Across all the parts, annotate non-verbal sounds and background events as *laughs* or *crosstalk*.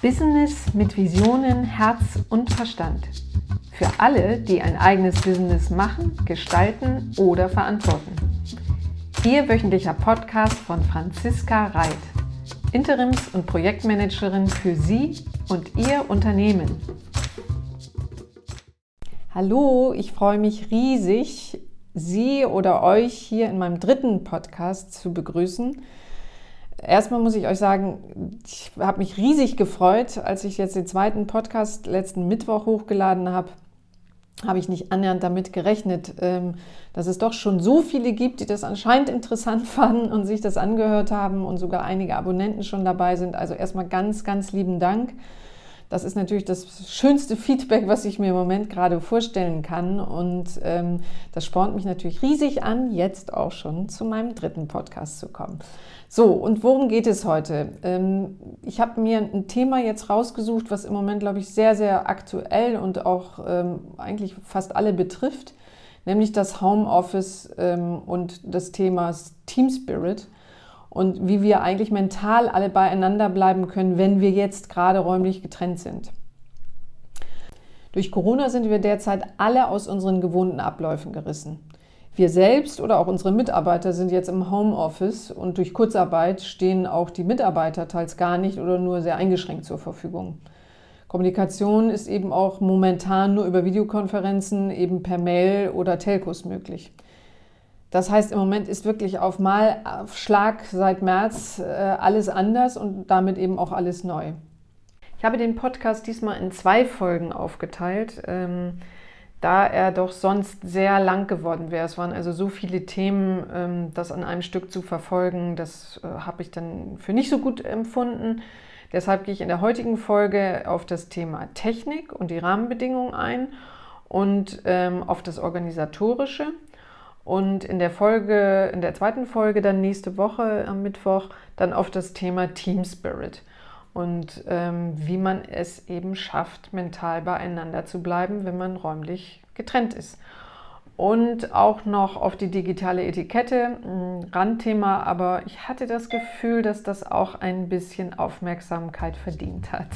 Business mit Visionen, Herz und Verstand. Für alle, die ein eigenes Business machen, gestalten oder verantworten. Ihr wöchentlicher Podcast von Franziska Reit, Interims- und Projektmanagerin für Sie und Ihr Unternehmen. Hallo, ich freue mich riesig, Sie oder euch hier in meinem dritten Podcast zu begrüßen. Erstmal muss ich euch sagen, ich habe mich riesig gefreut, als ich jetzt den zweiten Podcast letzten Mittwoch hochgeladen habe. Habe ich nicht annähernd damit gerechnet, ähm, dass es doch schon so viele gibt, die das anscheinend interessant *laughs* fanden und sich das angehört haben und sogar einige Abonnenten schon dabei sind. Also erstmal ganz, ganz lieben Dank. Das ist natürlich das schönste Feedback, was ich mir im Moment gerade vorstellen kann. Und ähm, das spornt mich natürlich riesig an, jetzt auch schon zu meinem dritten Podcast zu kommen. So, und worum geht es heute? Ähm, ich habe mir ein Thema jetzt rausgesucht, was im Moment, glaube ich, sehr, sehr aktuell und auch ähm, eigentlich fast alle betrifft, nämlich das Homeoffice ähm, und das Thema Team Spirit und wie wir eigentlich mental alle beieinander bleiben können, wenn wir jetzt gerade räumlich getrennt sind. Durch Corona sind wir derzeit alle aus unseren gewohnten Abläufen gerissen. Wir selbst oder auch unsere Mitarbeiter sind jetzt im Homeoffice und durch Kurzarbeit stehen auch die Mitarbeiter teils gar nicht oder nur sehr eingeschränkt zur Verfügung. Kommunikation ist eben auch momentan nur über Videokonferenzen, eben per Mail oder Telcos möglich. Das heißt, im Moment ist wirklich auf Mal auf Schlag seit März äh, alles anders und damit eben auch alles neu. Ich habe den Podcast diesmal in zwei Folgen aufgeteilt. Ähm, da er doch sonst sehr lang geworden wäre. Es waren also so viele Themen, ähm, das an einem Stück zu verfolgen, das äh, habe ich dann für nicht so gut empfunden. Deshalb gehe ich in der heutigen Folge auf das Thema Technik und die Rahmenbedingungen ein und ähm, auf das Organisatorische. Und in der Folge, in der zweiten Folge dann nächste Woche am Mittwoch dann auf das Thema Team Spirit und ähm, wie man es eben schafft, mental beieinander zu bleiben, wenn man räumlich getrennt ist. Und auch noch auf die digitale Etikette, ein Randthema, aber ich hatte das Gefühl, dass das auch ein bisschen Aufmerksamkeit verdient hat.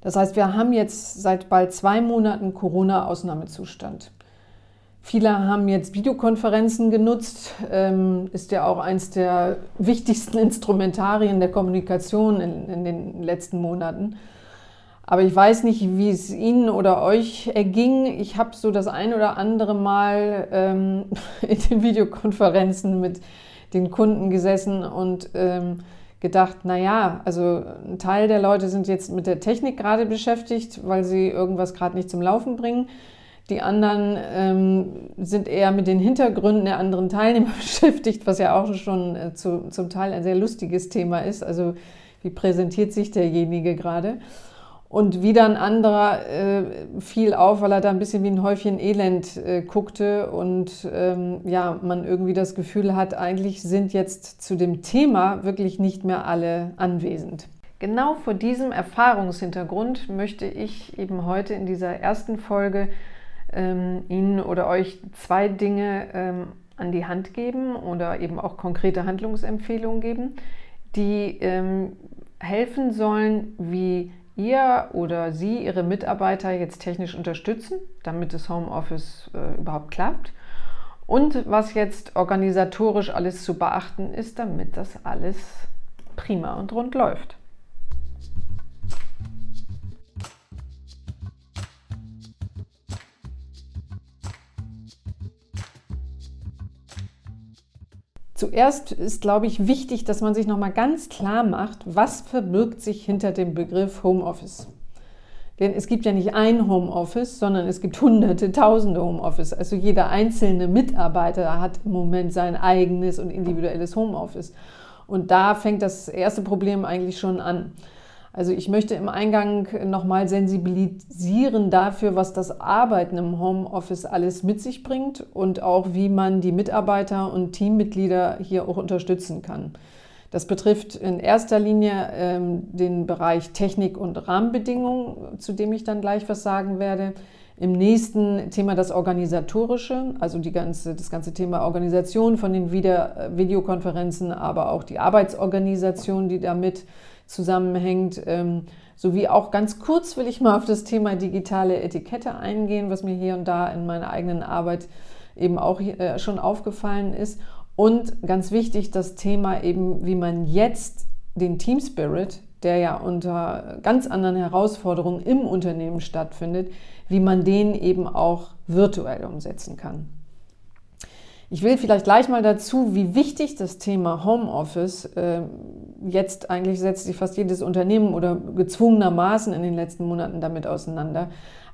Das heißt, wir haben jetzt seit bald zwei Monaten Corona-Ausnahmezustand. Viele haben jetzt Videokonferenzen genutzt, ähm, ist ja auch eines der *laughs* wichtigsten Instrumentarien der Kommunikation in, in, den letzten Monaten. Aber ich weiß nicht, wie es Ihnen oder euch erging. Ich habe so das ein oder andere Mal ähm, *laughs* in den Videokonferenzen mit den Kunden gesessen und ähm, gedacht, na ja, also ein Teil der Leute sind jetzt mit der Technik gerade beschäftigt, weil sie irgendwas gerade nicht zum Laufen bringen. Die anderen ähm, sind eher mit den Hintergründen der anderen Teilnehmer *laughs* beschäftigt, was ja auch schon äh, zu, zum Teil ein sehr lustiges Thema ist. Also wie präsentiert sich derjenige gerade? Und wieder ein anderer äh, fiel auf, weil er da ein bisschen wie ein Häufchen Elend äh, guckte und ähm, ja, man irgendwie das Gefühl hat, eigentlich sind jetzt zu dem Thema wirklich nicht mehr alle anwesend. Genau vor diesem Erfahrungshintergrund möchte ich eben heute in dieser ersten Folge ähm, Ihnen oder euch zwei Dinge ähm, an die Hand geben oder eben auch konkrete Handlungsempfehlungen geben, die ähm, helfen sollen, wie ihr oder Sie Ihre Mitarbeiter jetzt technisch unterstützen, damit das Homeoffice äh, überhaupt klappt. Und was jetzt organisatorisch alles zu beachten ist, damit das alles prima und rund läuft. Zuerst ist, glaube ich, wichtig, dass man sich noch mal ganz klar macht, was verbirgt sich hinter dem Begriff Homeoffice. Denn es gibt ja nicht ein Homeoffice, sondern es gibt hunderte, tausende Homeoffice. Also jeder einzelne Mitarbeiter hat im Moment sein eigenes und individuelles Homeoffice. Und da fängt das erste Problem eigentlich schon an. Also ich möchte im Eingang nochmal sensibilisieren dafür, was das Arbeiten im Homeoffice alles mit sich bringt und auch wie man die Mitarbeiter und Teammitglieder hier auch unterstützen kann. Das betrifft in erster Linie ähm, den Bereich Technik und Rahmenbedingungen, zu dem ich dann gleich was sagen werde. Im nächsten Thema das Organisatorische, also ganze, das ganze Thema Organisation von den Video Videokonferenzen, aber auch die Arbeitsorganisation, die damit zusammenhängt. Ähm, sowie auch ganz kurz will ich mal auf das Thema digitale Etikette eingehen, was mir hier und da in meiner eigenen Arbeit eben auch äh, schon aufgefallen ist. Und ganz wichtig, das Thema eben, wie man jetzt den Team Spirit, der ja unter ganz anderen Herausforderungen im Unternehmen stattfindet, wie man den eben auch virtuell umsetzen kann. Ich will vielleicht gleich mal dazu, wie wichtig das Thema Homeoffice äh, jetzt eigentlich setzt sich fast jedes Unternehmen oder gezwungenermaßen in den letzten Monaten damit auseinander.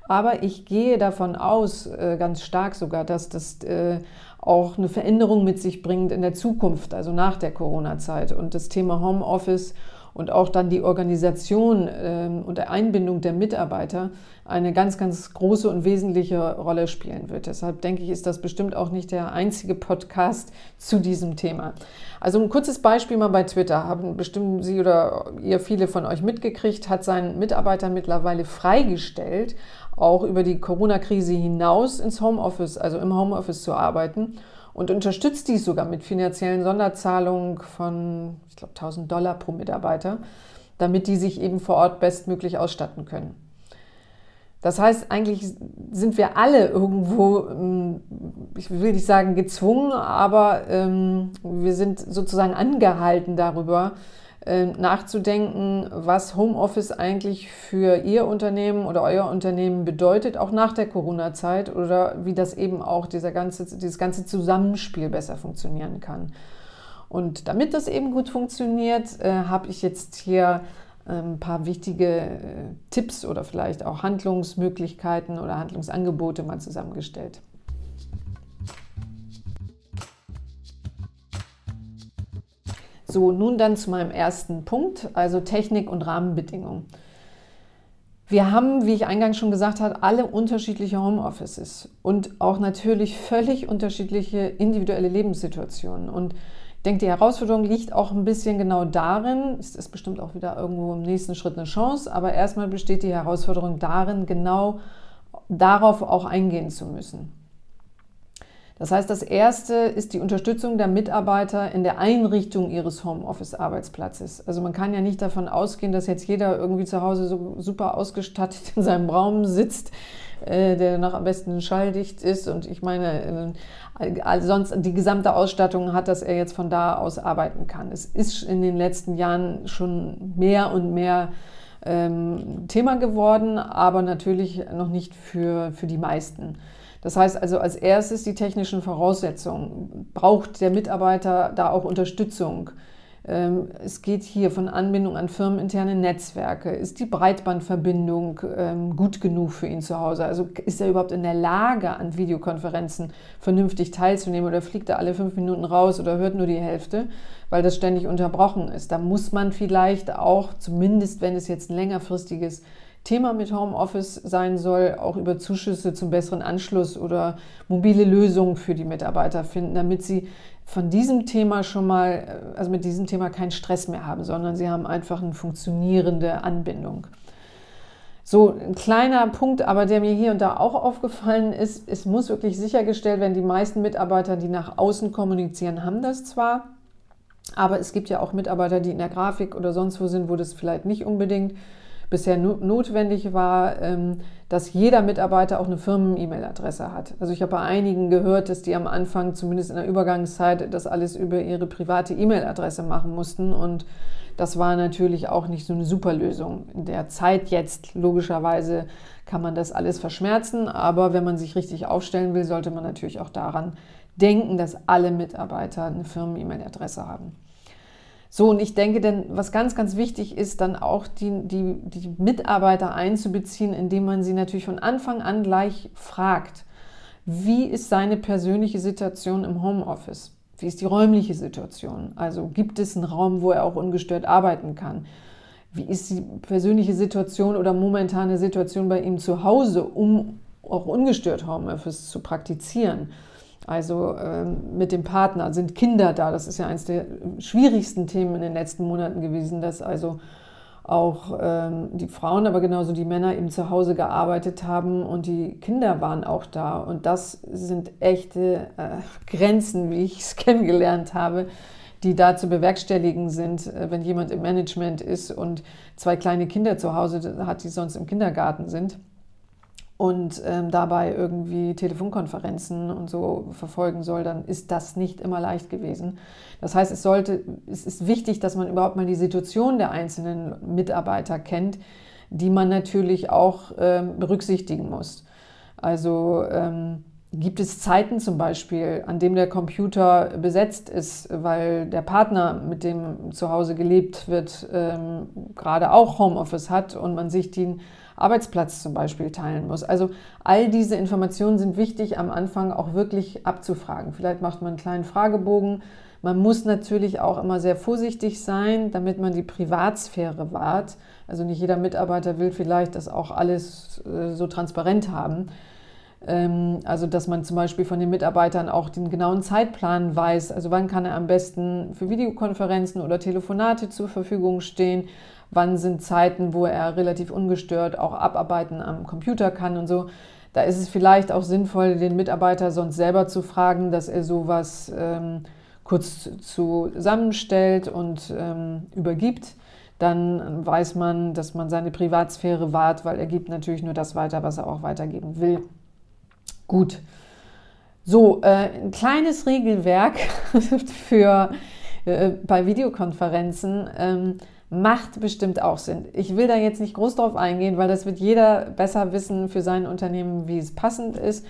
Aber ich gehe davon aus, äh, ganz stark sogar, dass das äh, auch eine Veränderung mit sich bringt in der Zukunft, also nach der Corona-Zeit. Und das Thema Homeoffice und auch dann die Organisation ähm, und der Einbindung der Mitarbeiter eine ganz, ganz große und wesentliche Rolle spielen wird. Deshalb denke ich, ist das bestimmt auch nicht der einzige Podcast zu diesem Thema. Also ein kurzes Beispiel mal bei Twitter. Haben bestimmt Sie oder ihr viele von euch mitgekriegt, hat seinen Mitarbeiter mittlerweile freigestellt, auch über die Corona-Krise hinaus ins Homeoffice, also im Homeoffice zu arbeiten und unterstützt dies sogar mit finanziellen Sonderzahlungen von, ich glaube, 1000 Dollar pro Mitarbeiter, damit die sich eben vor Ort bestmöglich ausstatten können. Das heißt, eigentlich sind wir alle irgendwo, ähm, ich will nicht sagen gezwungen, aber ähm, wir sind sozusagen angehalten darüber, nachzudenken, was Homeoffice eigentlich für Ihr Unternehmen oder euer Unternehmen bedeutet, auch nach der Corona-Zeit oder wie das eben auch dieser ganze, dieses ganze Zusammenspiel besser funktionieren kann. Und damit das eben gut funktioniert, äh, habe ich jetzt hier ähm, ein paar wichtige äh, Tipps oder vielleicht auch Handlungsmöglichkeiten oder Handlungsangebote mal zusammengestellt. So, nun dann zu meinem ersten Punkt, also Technik und Rahmenbedingungen. Wir haben, wie ich eingangs schon gesagt habe, alle unterschiedliche Homeoffices und auch natürlich völlig unterschiedliche individuelle Lebenssituationen. Und ich denke, die Herausforderung liegt auch ein bisschen genau darin, es ist bestimmt auch wieder irgendwo im nächsten Schritt eine Chance, aber erstmal besteht die Herausforderung darin, genau darauf auch eingehen zu müssen. Das heißt, das erste ist die Unterstützung der Mitarbeiter in der Einrichtung ihres Homeoffice-Arbeitsplatzes. Also man kann ja nicht davon ausgehen, dass jetzt jeder irgendwie zu Hause so super ausgestattet in seinem Raum sitzt, äh, der noch am besten schalldicht ist. Und ich meine, äh, sonst die gesamte Ausstattung hat, dass er jetzt von da aus arbeiten kann. Es ist in den letzten Jahren schon mehr und mehr ähm, Thema geworden, aber natürlich noch nicht für, für die meisten. Das heißt also als erstes die technischen Voraussetzungen. Braucht der Mitarbeiter da auch Unterstützung? Ähm, es geht hier von Anbindung an firmeninterne Netzwerke. Ist die Breitbandverbindung ähm, gut genug für ihn zu Hause? Also ist er überhaupt in der Lage, an Videokonferenzen vernünftig teilzunehmen oder fliegt er alle fünf Minuten raus oder hört nur die Hälfte, weil das ständig unterbrochen ist? Da muss man vielleicht auch, zumindest wenn es jetzt ein längerfristiges Thema mit Homeoffice sein soll, auch über Zuschüsse zum besseren Anschluss oder mobile Lösungen für die Mitarbeiter finden, damit sie von diesem Thema schon mal, äh, also mit diesem Thema keinen Stress mehr haben, sondern sie haben einfach eine funktionierende Anbindung. So ein kleiner Punkt, aber der mir hier und da auch aufgefallen ist, es muss wirklich sichergestellt werden, die meisten Mitarbeiter, die nach außen kommunizieren, haben das zwar, aber es gibt ja auch Mitarbeiter, die in der Grafik oder sonst wo sind, wo das vielleicht nicht unbedingt bisher notwendig war, ähm, dass jeder Mitarbeiter auch eine Firmen-E-Mail-Adresse hat. Also ich habe bei einigen gehört, dass die am Anfang, zumindest in der Übergangszeit, das alles über ihre private E-Mail-Adresse machen mussten. Und das war natürlich auch nicht so eine super Lösung. In der Zeit jetzt, logischerweise, kann man das alles verschmerzen. Aber wenn man sich richtig aufstellen will, sollte man natürlich auch daran denken, dass alle Mitarbeiter eine Firmen-E-Mail-Adresse haben. So, und ich denke, denn was ganz, ganz wichtig ist, dann auch die, die, die Mitarbeiter einzubeziehen, indem man sie natürlich von Anfang an gleich fragt, wie ist seine persönliche Situation im Homeoffice? Wie ist die räumliche Situation? Also gibt es einen Raum, wo er auch ungestört arbeiten kann? Wie ist die persönliche Situation oder momentane Situation bei ihm zu Hause, um auch ungestört Homeoffice zu praktizieren? Also ähm, mit dem Partner sind Kinder da. Das ist ja eines der schwierigsten Themen in den letzten Monaten gewesen, dass also auch ähm, die Frauen, aber genauso die Männer eben zu Hause gearbeitet haben und die Kinder waren auch da. Und das sind echte äh, Grenzen, wie ich es *laughs* kennengelernt habe, die da zu bewerkstelligen sind, äh, wenn jemand im Management ist und zwei kleine Kinder zu Hause hat, die sonst im Kindergarten sind und ähm, dabei irgendwie Telefonkonferenzen und so verfolgen soll, dann ist das nicht immer leicht gewesen. Das heißt, es sollte, es ist wichtig, dass man überhaupt mal die Situation der einzelnen Mitarbeiter kennt, die man natürlich auch ähm, berücksichtigen muss. Also ähm, gibt es Zeiten zum Beispiel, an dem der Computer besetzt ist, weil der Partner, mit dem zu Hause gelebt wird, ähm, gerade auch Homeoffice hat und man sich den Arbeitsplatz zum Beispiel teilen muss. Also all diese Informationen sind wichtig am Anfang auch wirklich abzufragen. Vielleicht macht man einen kleinen Fragebogen. Man muss natürlich auch immer sehr vorsichtig sein, damit man die Privatsphäre wahrt. Also nicht jeder Mitarbeiter will vielleicht das auch alles äh, so transparent haben. Ähm, also dass man zum Beispiel von den Mitarbeitern auch den genauen Zeitplan weiß. Also wann kann er am besten für Videokonferenzen oder Telefonate zur Verfügung stehen wann sind Zeiten, wo er relativ ungestört auch abarbeiten am Computer kann und so. Da ist es vielleicht auch sinnvoll, den Mitarbeiter sonst selber zu fragen, dass er sowas ähm, kurz zusammenstellt und ähm, übergibt. Dann weiß man, dass man seine Privatsphäre wahrt, weil er gibt natürlich nur das weiter, was er auch weitergeben will. Gut. So, äh, ein kleines Regelwerk *laughs* für äh, bei Videokonferenzen. Ähm, macht bestimmt auch Sinn. Ich will da jetzt nicht groß drauf eingehen, weil das wird jeder besser wissen für sein Unternehmen, wie es passend ist.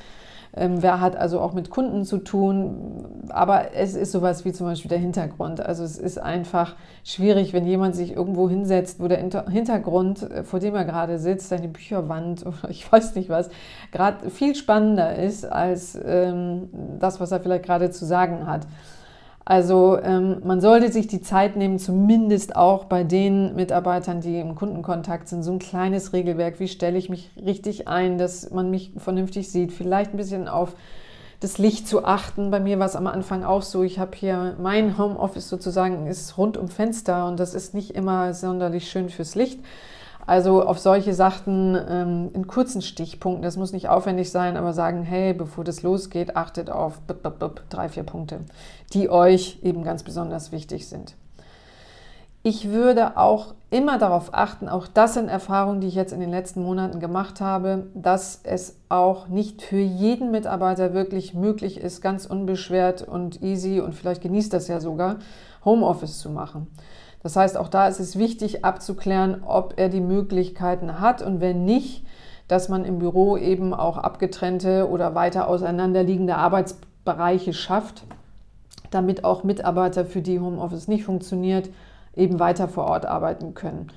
Ähm, wer hat also auch mit Kunden zu tun? Aber es ist sowas wie zum Beispiel der Hintergrund. Also es ist einfach schwierig, wenn jemand sich irgendwo hinsetzt, wo der Hintergrund, äh, vor dem er gerade sitzt, seine Bücherwand *laughs* oder ich weiß nicht was, gerade viel spannender ist als ähm, das, was er vielleicht gerade zu sagen hat. Also ähm, man sollte sich die Zeit nehmen, zumindest auch bei den Mitarbeitern, die im Kundenkontakt sind, so ein kleines Regelwerk, wie stelle ich mich richtig ein, dass man mich vernünftig sieht, vielleicht ein bisschen auf das Licht zu achten. Bei mir war es am Anfang auch so, ich habe hier mein Homeoffice sozusagen ist rund um Fenster und das ist nicht immer sonderlich schön fürs Licht. Also auf solche Sachen ähm, in kurzen Stichpunkten, das muss nicht aufwendig sein, aber sagen, hey, bevor das losgeht, achtet auf drei, vier Punkte, die euch eben ganz besonders wichtig sind. Ich würde auch immer darauf achten, auch das sind Erfahrungen, die ich jetzt in den letzten Monaten gemacht habe, dass es auch nicht für jeden Mitarbeiter wirklich möglich ist, ganz unbeschwert und easy und vielleicht genießt das ja sogar, Homeoffice zu machen. Das heißt, auch da ist es wichtig abzuklären, ob er die Möglichkeiten hat und wenn nicht, dass man im Büro eben auch abgetrennte oder weiter auseinanderliegende Arbeitsbereiche schafft, damit auch Mitarbeiter, für die Homeoffice nicht funktioniert, eben weiter vor Ort arbeiten können.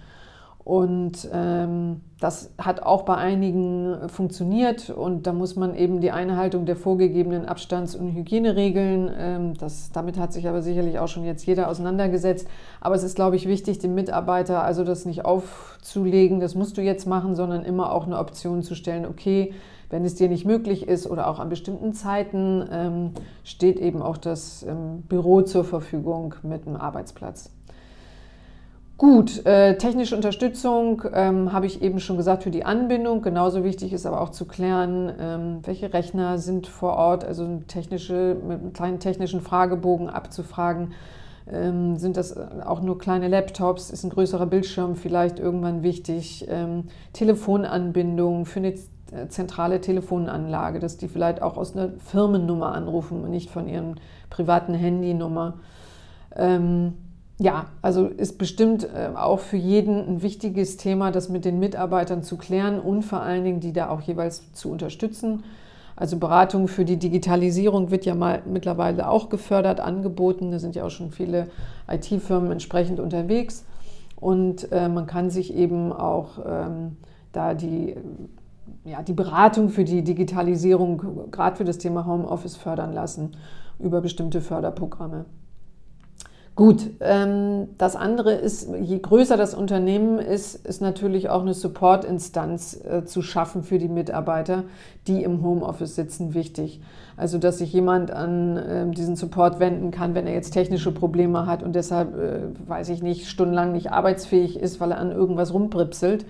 Und ähm, das hat auch bei einigen funktioniert und da muss man eben die Einhaltung der vorgegebenen Abstands- und Hygieneregeln, ähm, das, damit hat sich aber sicherlich auch schon jetzt jeder auseinandergesetzt. Aber es ist, glaube ich, wichtig, dem Mitarbeiter also das nicht aufzulegen, das musst du jetzt machen, sondern immer auch eine Option zu stellen, okay, wenn es dir nicht möglich ist oder auch an bestimmten Zeiten, ähm, steht eben auch das ähm, Büro zur Verfügung mit einem Arbeitsplatz. Gut, äh, technische Unterstützung ähm, habe ich eben schon gesagt für die Anbindung. Genauso wichtig ist aber auch zu klären, ähm, welche Rechner sind vor Ort, also technische, mit einem kleinen technischen Fragebogen abzufragen. Ähm, sind das auch nur kleine Laptops? Ist ein größerer Bildschirm vielleicht irgendwann wichtig? Ähm, Telefonanbindung für eine äh, zentrale Telefonanlage, dass die vielleicht auch aus einer Firmennummer anrufen und nicht von ihrem privaten Handynummer. Ähm, ja, also ist bestimmt äh, auch für jeden ein wichtiges Thema, das mit den Mitarbeitern zu klären und vor allen Dingen die da auch jeweils zu unterstützen. Also Beratung für die Digitalisierung wird ja mal mittlerweile auch gefördert, angeboten. Da sind ja auch schon viele IT-Firmen entsprechend unterwegs. Und äh, man kann sich eben auch ähm, da die, ja, die Beratung für die Digitalisierung, gerade für das Thema Homeoffice, fördern lassen über bestimmte Förderprogramme. Gut, ähm, das andere ist, je größer das Unternehmen ist, ist natürlich auch eine Support-Instanz äh, zu schaffen für die Mitarbeiter, die im Homeoffice sitzen, wichtig. Also, dass sich jemand an äh, diesen Support wenden kann, wenn er jetzt technische Probleme hat und deshalb, äh, weiß ich nicht, stundenlang nicht arbeitsfähig ist, weil er an irgendwas rumpripselt.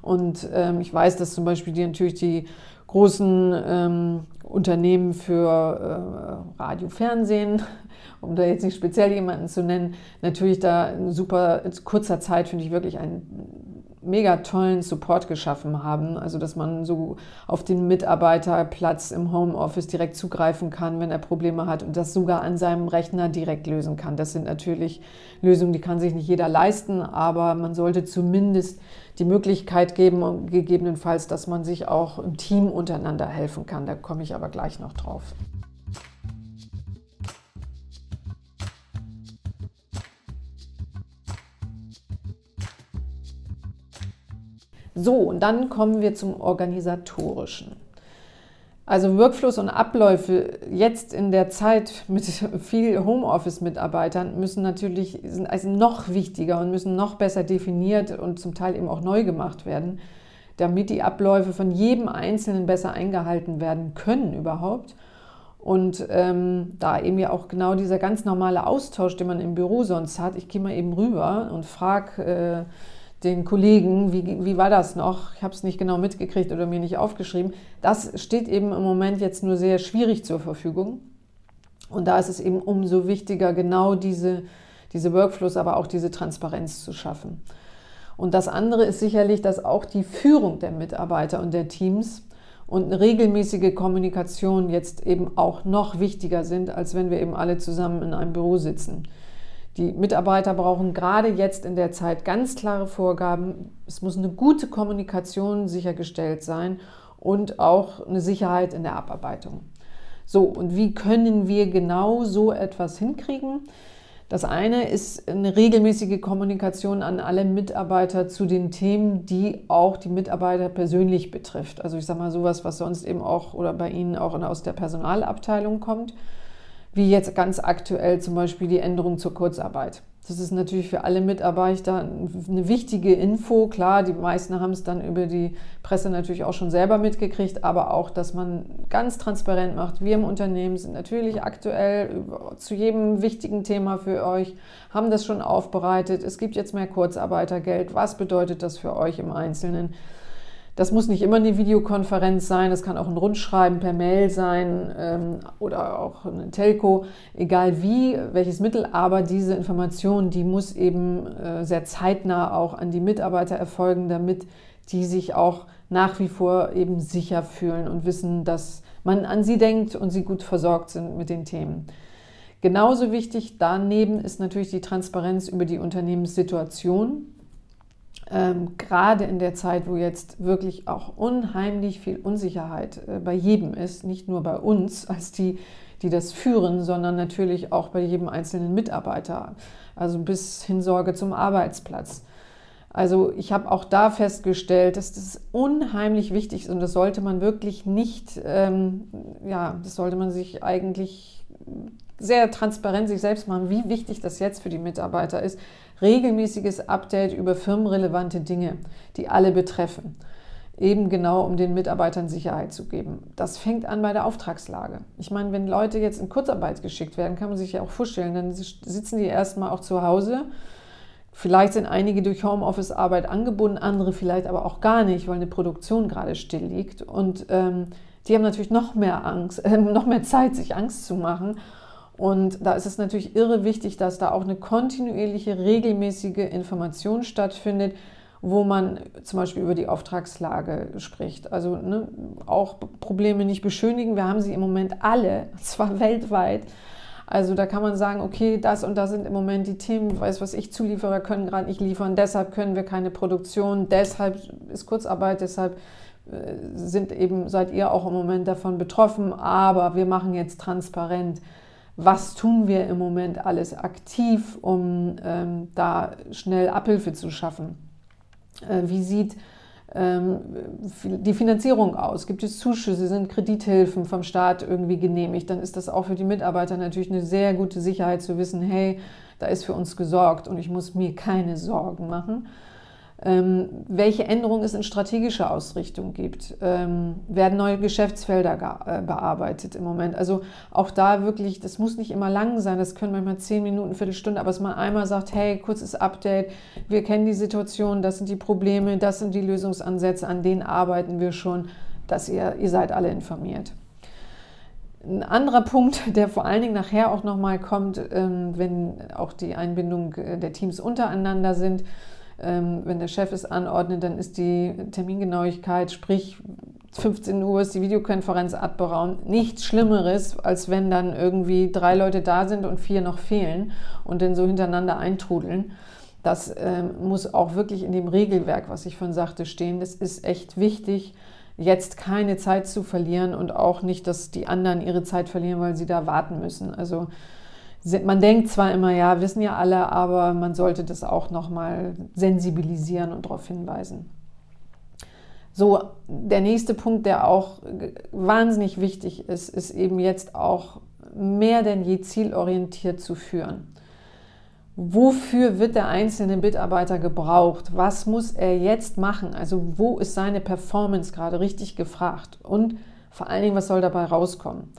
Und ähm, ich weiß, dass zum Beispiel die natürlich die großen ähm, Unternehmen für äh, Radio, Fernsehen *laughs* um da jetzt nicht speziell jemanden zu nennen, natürlich da in super in kurzer Zeit, finde ich, wirklich einen mega tollen Support geschaffen haben. Also, dass man so auf den Mitarbeiterplatz im Homeoffice direkt zugreifen kann, wenn er Probleme hat und das sogar an seinem Rechner direkt lösen kann. Das sind natürlich Lösungen, die kann sich nicht jeder leisten, aber man sollte zumindest die Möglichkeit geben, gegebenenfalls, dass man sich auch im Team untereinander helfen kann. Da komme ich aber gleich noch drauf. So, und dann kommen wir zum Organisatorischen. Also Workflows und Abläufe jetzt in der Zeit mit *laughs* viel Homeoffice-Mitarbeitern müssen natürlich sind also noch wichtiger und müssen noch besser definiert und zum Teil eben auch neu gemacht werden, damit die Abläufe von jedem Einzelnen besser eingehalten werden können überhaupt. Und ähm, da eben ja auch genau dieser ganz normale Austausch, den man im Büro sonst hat, ich gehe mal eben rüber und frage, äh, den Kollegen, wie, wie war das noch? Ich habe es nicht genau mitgekriegt oder mir nicht aufgeschrieben. Das steht eben im Moment jetzt nur sehr schwierig zur Verfügung. Und da ist es eben umso wichtiger, genau diese, diese Workflows, aber auch diese Transparenz zu schaffen. Und das andere ist sicherlich, dass auch die Führung der Mitarbeiter und der Teams und eine regelmäßige Kommunikation jetzt eben auch noch wichtiger sind, als wenn wir eben alle zusammen in einem Büro sitzen. Die Mitarbeiter brauchen gerade jetzt in der Zeit ganz klare Vorgaben. Es muss eine gute Kommunikation sichergestellt sein und auch eine Sicherheit in der Abarbeitung. So, und wie können wir genau so etwas hinkriegen? Das eine ist eine regelmäßige Kommunikation an alle Mitarbeiter zu den Themen, die auch die Mitarbeiter persönlich betrifft. Also ich sage mal sowas, was sonst eben auch oder bei Ihnen auch aus der Personalabteilung kommt wie jetzt ganz aktuell zum Beispiel die Änderung zur Kurzarbeit. Das ist natürlich für alle Mitarbeiter eine wichtige Info. Klar, die meisten haben es dann über die Presse natürlich auch schon selber mitgekriegt, aber auch, dass man ganz transparent macht. Wir im Unternehmen sind natürlich aktuell zu jedem wichtigen Thema für euch, haben das schon aufbereitet. Es gibt jetzt mehr Kurzarbeitergeld. Was bedeutet das für euch im Einzelnen? Das muss nicht immer eine Videokonferenz sein, das kann auch ein Rundschreiben per Mail sein ähm, oder auch eine Telco, egal wie, welches Mittel, aber diese Information, die muss eben äh, sehr zeitnah auch an die Mitarbeiter erfolgen, damit die sich auch nach wie vor eben sicher fühlen und wissen, dass man an sie denkt und sie gut versorgt sind mit den Themen. Genauso wichtig daneben ist natürlich die Transparenz über die Unternehmenssituation ähm, gerade in der Zeit, wo jetzt wirklich auch unheimlich viel Unsicherheit äh, bei jedem ist, nicht nur bei uns als die, die das führen, sondern natürlich auch bei jedem einzelnen Mitarbeiter, also bis hin Sorge zum Arbeitsplatz. Also ich habe auch da festgestellt, dass das unheimlich wichtig ist und das sollte man wirklich nicht, ähm, ja, das sollte man sich eigentlich sehr transparent sich selbst machen, wie wichtig das jetzt für die Mitarbeiter ist, regelmäßiges Update über firmenrelevante Dinge, die alle betreffen. Eben genau, um den Mitarbeitern Sicherheit zu geben. Das fängt an bei der Auftragslage. Ich meine, wenn Leute jetzt in Kurzarbeit geschickt werden, kann man sich ja auch vorstellen, dann sitzen die erstmal auch zu Hause. Vielleicht sind einige durch Homeoffice-Arbeit angebunden, andere vielleicht aber auch gar nicht, weil eine Produktion gerade still liegt. Und ähm, die haben natürlich noch mehr Angst, äh, *laughs* noch mehr Zeit, sich Angst zu machen. Und da ist es natürlich irre wichtig, dass da auch eine kontinuierliche, regelmäßige Information stattfindet, wo man zum Beispiel über die Auftragslage spricht. Also ne, auch Probleme nicht beschönigen. Wir haben sie im Moment alle, *laughs* zwar weltweit. Also da kann man sagen, okay, das und das sind im Moment die Themen, weiß was ich, Zulieferer können gerade nicht liefern, deshalb können wir keine Produktion, deshalb ist Kurzarbeit, deshalb äh, sind eben, seid ihr auch im Moment davon betroffen, aber wir machen jetzt transparent, was tun wir im Moment alles aktiv, um ähm, da schnell Abhilfe zu schaffen? Äh, wie sieht ähm, die Finanzierung aus? Gibt es Zuschüsse, sind Kredithilfen vom Staat irgendwie genehmigt? Dann ist das auch für die Mitarbeiter natürlich eine sehr gute Sicherheit zu wissen, hey, da ist für uns gesorgt und ich muss mir keine Sorgen machen. Ähm, welche Änderungen es in strategischer Ausrichtung gibt. Ähm, werden neue Geschäftsfelder äh, bearbeitet im Moment. Also auch da wirklich, das muss nicht immer lang sein, das können manchmal zehn Minuten, Viertelstunde, aber dass man einmal sagt, hey, kurzes Update, wir kennen die Situation, das sind die Probleme, das sind die Lösungsansätze, an denen arbeiten wir schon, dass ihr, ihr seid alle informiert. Ein anderer Punkt, *laughs* der vor allen Dingen nachher auch nochmal kommt, ähm, wenn auch die Einbindung äh, der Teams untereinander sind, wenn der Chef es anordnet, dann ist die Termingenauigkeit, sprich 15 Uhr ist die Videokonferenz abberaumt, nichts Schlimmeres, als wenn dann irgendwie drei Leute da sind und vier noch fehlen und dann so hintereinander eintrudeln. Das ähm, muss auch wirklich in dem Regelwerk, was ich von sagte, stehen. Das ist echt wichtig, jetzt keine Zeit zu verlieren und auch nicht, dass die anderen ihre Zeit verlieren, weil sie da warten müssen. Also man denkt zwar immer, ja, wissen ja alle, aber man sollte das auch nochmal sensibilisieren und darauf hinweisen. So, der nächste Punkt, der auch wahnsinnig wichtig ist, ist eben jetzt auch mehr denn je zielorientiert zu führen. Wofür wird der einzelne Mitarbeiter gebraucht? Was muss er jetzt machen? Also wo ist seine Performance gerade richtig gefragt? Und vor allen Dingen, was soll dabei rauskommen?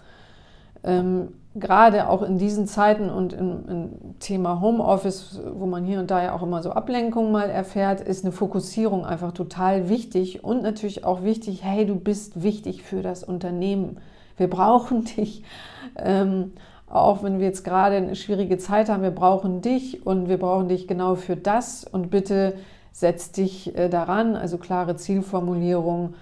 Ähm, gerade auch in diesen Zeiten und im, im, Thema Homeoffice, wo man hier und da ja auch immer so Ablenkungen mal erfährt, ist eine Fokussierung einfach total wichtig und natürlich auch wichtig, hey, du bist wichtig für das Unternehmen. Wir brauchen *laughs* dich. Ähm, auch wenn wir jetzt gerade eine schwierige Zeit haben, wir brauchen dich und wir brauchen dich genau für das und bitte setz dich äh, daran, also klare Zielformulierung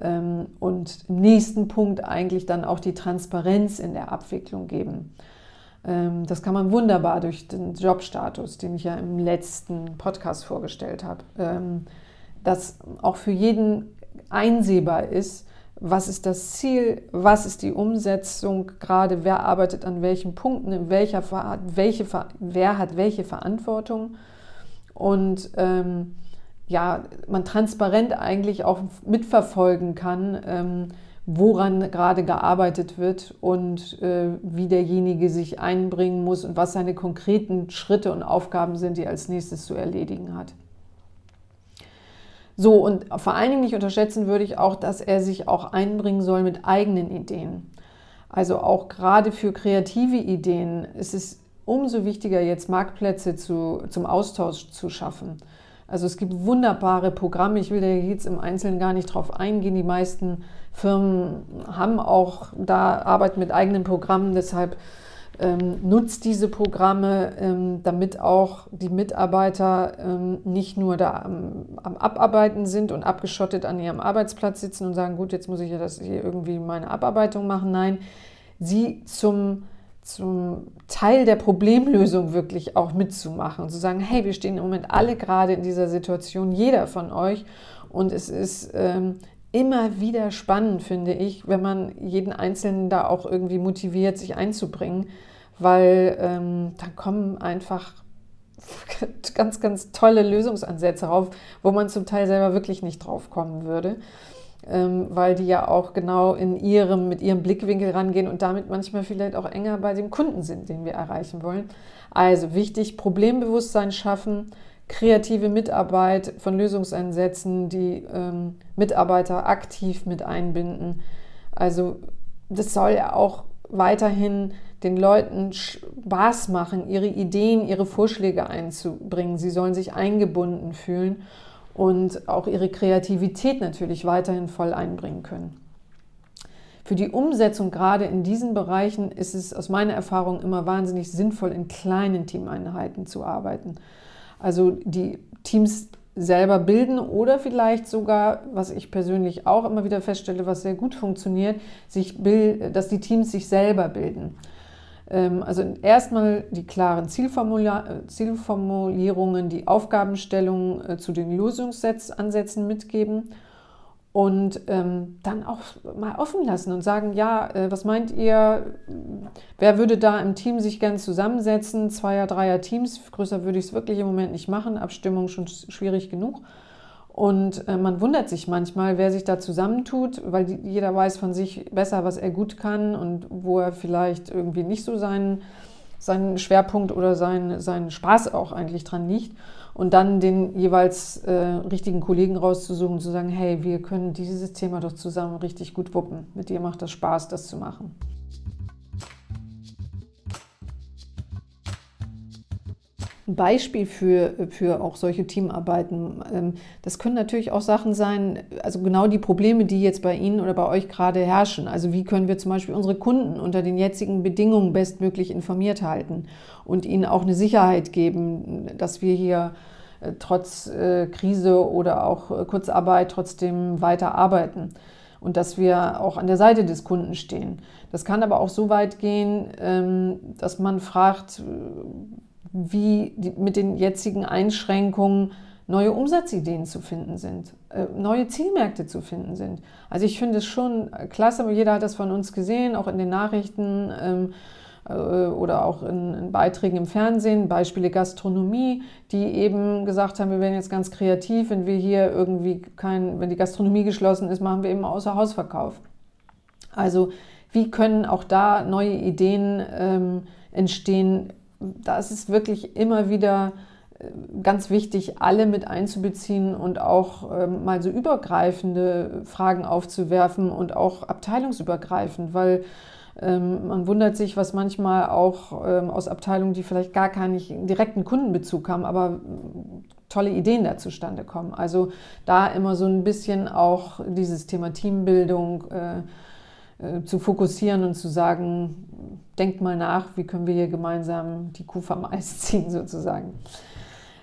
und im nächsten Punkt eigentlich dann auch die Transparenz in der Abwicklung geben. Ähm, das kann man wunderbar durch den Jobstatus, den ich ja im letzten Podcast vorgestellt habe, ähm, dass auch für jeden einsehbar ist, was ist das Ziel, was ist die Umsetzung, gerade wer arbeitet an welchen Punkten, in welcher, welche, wer hat welche Verantwortung? Und ähm, ja, man transparent eigentlich auch mitverfolgen kann, ähm, woran gerade gearbeitet wird und äh, wie derjenige sich einbringen muss und was seine konkreten Schritte und Aufgaben sind, die er als nächstes zu erledigen hat. So, und vor allen Dingen nicht unterschätzen würde ich auch, dass er sich auch einbringen soll mit eigenen Ideen. Also auch gerade für kreative Ideen ist es umso wichtiger, jetzt Marktplätze zu, zum Austausch zu schaffen. Also es gibt wunderbare Programme, ich will da jetzt im Einzelnen gar nicht drauf eingehen. Die meisten Firmen haben auch da arbeiten mit eigenen Programmen, deshalb ähm, nutzt diese Programme, ähm, damit auch die Mitarbeiter ähm, nicht nur da am, am, Abarbeiten sind und abgeschottet an ihrem Arbeitsplatz sitzen und sagen, gut, jetzt muss ich ja das hier irgendwie meine Abarbeitung machen. Nein, sie zum zum Teil der Problemlösung wirklich auch mitzumachen und zu sagen, hey, wir stehen im Moment alle gerade in dieser Situation, jeder von euch. Und es ist ähm, immer wieder spannend, finde ich, wenn man jeden Einzelnen da auch irgendwie motiviert, sich einzubringen, weil ähm, dann kommen einfach *laughs* ganz, ganz tolle Lösungsansätze rauf, wo man zum Teil selber wirklich nicht drauf kommen würde weil die ja auch genau in ihrem, mit ihrem Blickwinkel rangehen und damit manchmal vielleicht auch enger bei dem Kunden sind, den wir erreichen wollen. Also wichtig, Problembewusstsein schaffen, kreative Mitarbeit von Lösungsansätzen, die ähm, Mitarbeiter aktiv mit einbinden. Also das soll ja auch weiterhin den Leuten Spaß machen, ihre Ideen, ihre Vorschläge einzubringen. Sie sollen sich eingebunden fühlen und auch ihre Kreativität natürlich weiterhin voll einbringen können. Für die Umsetzung gerade in diesen Bereichen ist es aus meiner Erfahrung immer wahnsinnig sinnvoll, in kleinen Teameinheiten zu arbeiten. Also die Teams selber bilden oder vielleicht sogar, was ich persönlich auch immer wieder feststelle, was sehr gut funktioniert, sich, dass die Teams sich selber bilden. Ähm, also erstmal die klaren Zielformulierungen, die Aufgabenstellungen äh, zu den Lösungsansätzen mitgeben und ähm, dann auch mal offen lassen und sagen, ja, äh, was meint ihr, wer würde da im Team sich gern zusammensetzen, Zweier-, Dreier-Teams, größer würde ich es wirklich im Moment nicht machen, Abstimmung schon schwierig genug. Und äh, man wundert sich manchmal, wer sich da zusammentut, weil die, jeder weiß von sich besser, was er gut kann und wo er vielleicht irgendwie nicht so seinen sein Schwerpunkt oder sein, sein Spaß auch eigentlich dran liegt. Und dann den jeweils äh, richtigen Kollegen rauszusuchen und zu sagen, hey, wir können dieses Thema doch zusammen richtig gut wuppen. Mit dir macht das Spaß, das zu machen. Beispiel für, für auch solche Teamarbeiten. Ähm, das können natürlich auch Sachen sein, also genau die Probleme, die jetzt bei Ihnen oder bei euch gerade herrschen. Also wie können wir zum Beispiel unsere Kunden unter den jetzigen Bedingungen bestmöglich informiert halten und ihnen auch eine Sicherheit geben, dass wir hier äh, trotz äh, Krise oder auch äh, Kurzarbeit trotzdem weiter arbeiten und dass wir auch an der Seite des Kunden stehen. Das kann aber auch so weit gehen, ähm, dass man fragt, wie die, mit den jetzigen Einschränkungen neue Umsatzideen zu finden sind, äh, neue Zielmärkte zu finden sind. Also ich finde es schon klasse, jeder hat das von uns gesehen, auch in den Nachrichten ähm, äh, oder auch in, in, Beiträgen im Fernsehen, Beispiele Gastronomie, die eben gesagt haben, wir werden jetzt ganz kreativ, wenn wir hier irgendwie kein, wenn die Gastronomie geschlossen ist, machen wir eben Außerhausverkauf. Also wie können auch da neue Ideen ähm, entstehen, da ist es wirklich immer wieder äh, ganz wichtig, alle mit einzubeziehen und auch ähm, mal so übergreifende Fragen aufzuwerfen und auch abteilungsübergreifend, weil ähm, man wundert sich, was manchmal auch ähm, aus Abteilungen, die vielleicht gar keinen direkten Kundenbezug haben, aber tolle Ideen da zustande kommen. Also da immer so ein bisschen auch dieses Thema Teambildung äh, zu fokussieren und zu sagen, denkt mal nach, wie können wir hier gemeinsam die Kuh vom Eis *laughs* ziehen sozusagen.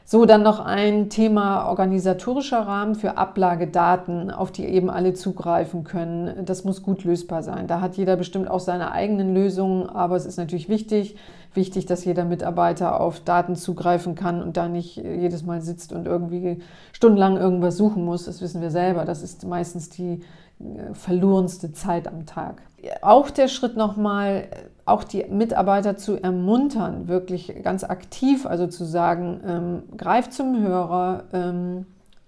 So, dann noch ein Thema organisatorischer Rahmen für Ablagedaten, auf die eben alle zugreifen können. Das muss gut lösbar sein. Da hat jeder bestimmt auch seine eigenen Lösungen, aber es ist natürlich wichtig, wichtig, dass jeder Mitarbeiter auf Daten zugreifen kann und da nicht jedes Mal sitzt und irgendwie stundenlang irgendwas suchen muss. Das wissen wir selber. Das ist meistens die äh, verlorenste Zeit am Tag. Auch der Schritt nochmal, auch die Mitarbeiter zu ermuntern, wirklich ganz aktiv, also zu sagen, ähm, greift zum Hörer, ähm,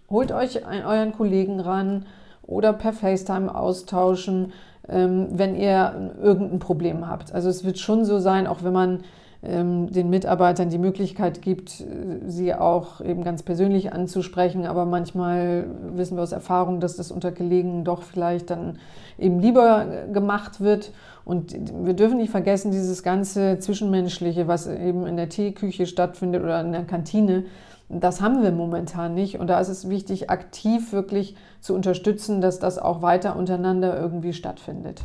holt euch einen, euren Kollegen ran oder per FaceTime austauschen, ähm, wenn ihr irgendein Problem habt. Also es wird schon so sein, auch wenn man den Mitarbeitern die Möglichkeit gibt, äh, sie auch eben ganz persönlich anzusprechen. Aber manchmal wissen wir aus Erfahrung, dass das unter Kollegen doch vielleicht dann eben lieber gemacht wird. Und wir dürfen nicht vergessen, dieses ganze Zwischenmenschliche, was eben in der Teeküche stattfindet oder in der Kantine, das haben wir momentan nicht. Und da ist es wichtig, aktiv wirklich zu unterstützen, dass das auch weiter untereinander irgendwie stattfindet.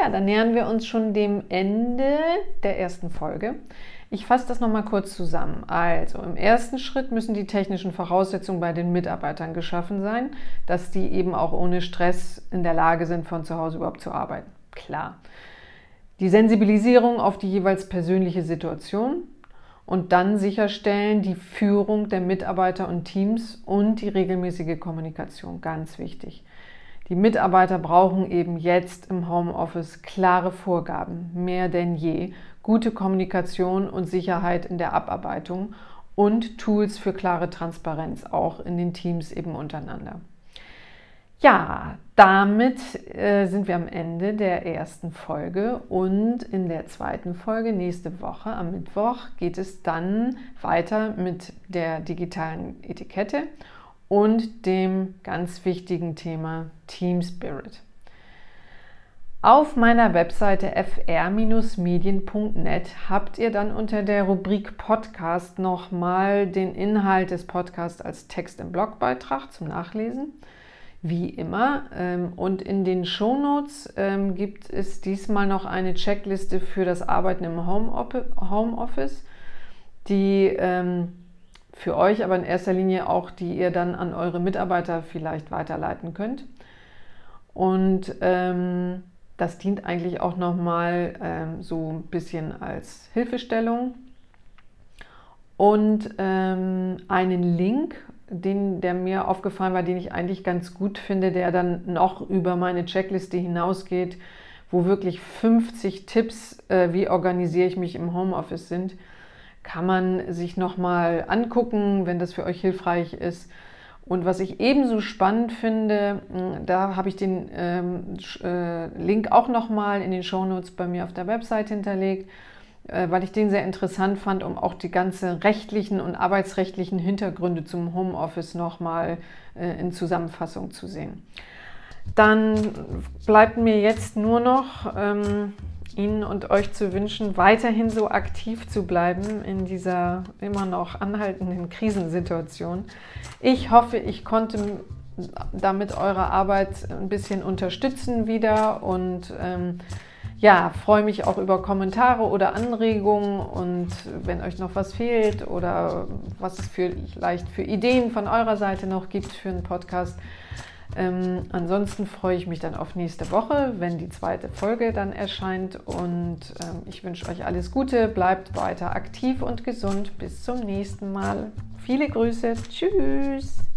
Ja, dann nähern wir uns schon dem Ende der ersten Folge. Ich fasse das nochmal kurz zusammen. Also im ersten Schritt müssen die technischen Voraussetzungen bei den Mitarbeitern geschaffen sein, dass die eben auch ohne Stress in der Lage sind, von zu Hause überhaupt zu arbeiten. Klar. Die Sensibilisierung auf die jeweils persönliche Situation und dann sicherstellen die Führung der Mitarbeiter und Teams und die regelmäßige Kommunikation. Ganz wichtig. Die Mitarbeiter brauchen eben jetzt im Homeoffice klare Vorgaben, mehr denn je, gute Kommunikation und Sicherheit in der Abarbeitung und Tools für klare Transparenz auch in den Teams eben untereinander. Ja, damit äh, sind wir am Ende der ersten Folge und in der zweiten Folge nächste Woche am Mittwoch geht es dann weiter mit der digitalen Etikette und dem ganz wichtigen Thema Team Spirit. Auf meiner Webseite fr-medien.net habt ihr dann unter der Rubrik Podcast nochmal den Inhalt des Podcasts als Text im Blogbeitrag zum Nachlesen, wie immer. Ähm, und in den Shownotes ähm, gibt es diesmal noch eine Checkliste für das Arbeiten im Homeoffice, die ähm, für euch, aber in erster Linie auch, die ihr dann an eure Mitarbeiter vielleicht weiterleiten könnt. Und ähm, das dient eigentlich auch nochmal ähm, so ein bisschen als Hilfestellung. Und ähm, einen Link, den, der mir aufgefallen war, den ich eigentlich ganz gut finde, der dann noch über meine Checkliste hinausgeht, wo wirklich 50 Tipps, äh, wie organisiere ich mich im Homeoffice sind kann man sich nochmal angucken, wenn das für euch hilfreich ist. Und was ich ebenso spannend finde, da habe ich den ähm, äh, Link auch nochmal in den Shownotes bei mir auf der Website hinterlegt, äh, weil ich den sehr interessant fand, um auch die ganzen rechtlichen und arbeitsrechtlichen Hintergründe zum Homeoffice nochmal äh, in Zusammenfassung zu sehen. Dann bleibt mir jetzt nur noch ähm, Ihnen und euch zu wünschen, weiterhin so aktiv zu bleiben in dieser immer noch anhaltenden Krisensituation. Ich hoffe, ich konnte damit eure Arbeit ein bisschen unterstützen wieder und ähm, ja, freue mich auch über Kommentare oder Anregungen und wenn euch noch was fehlt oder was es vielleicht für Ideen von eurer Seite noch gibt für einen Podcast, ähm, ansonsten freue ich mich dann auf nächste Woche, wenn die zweite Folge dann erscheint. Und ähm, ich wünsche euch alles Gute, bleibt weiter aktiv und gesund. Bis zum nächsten Mal. Viele Grüße. Tschüss.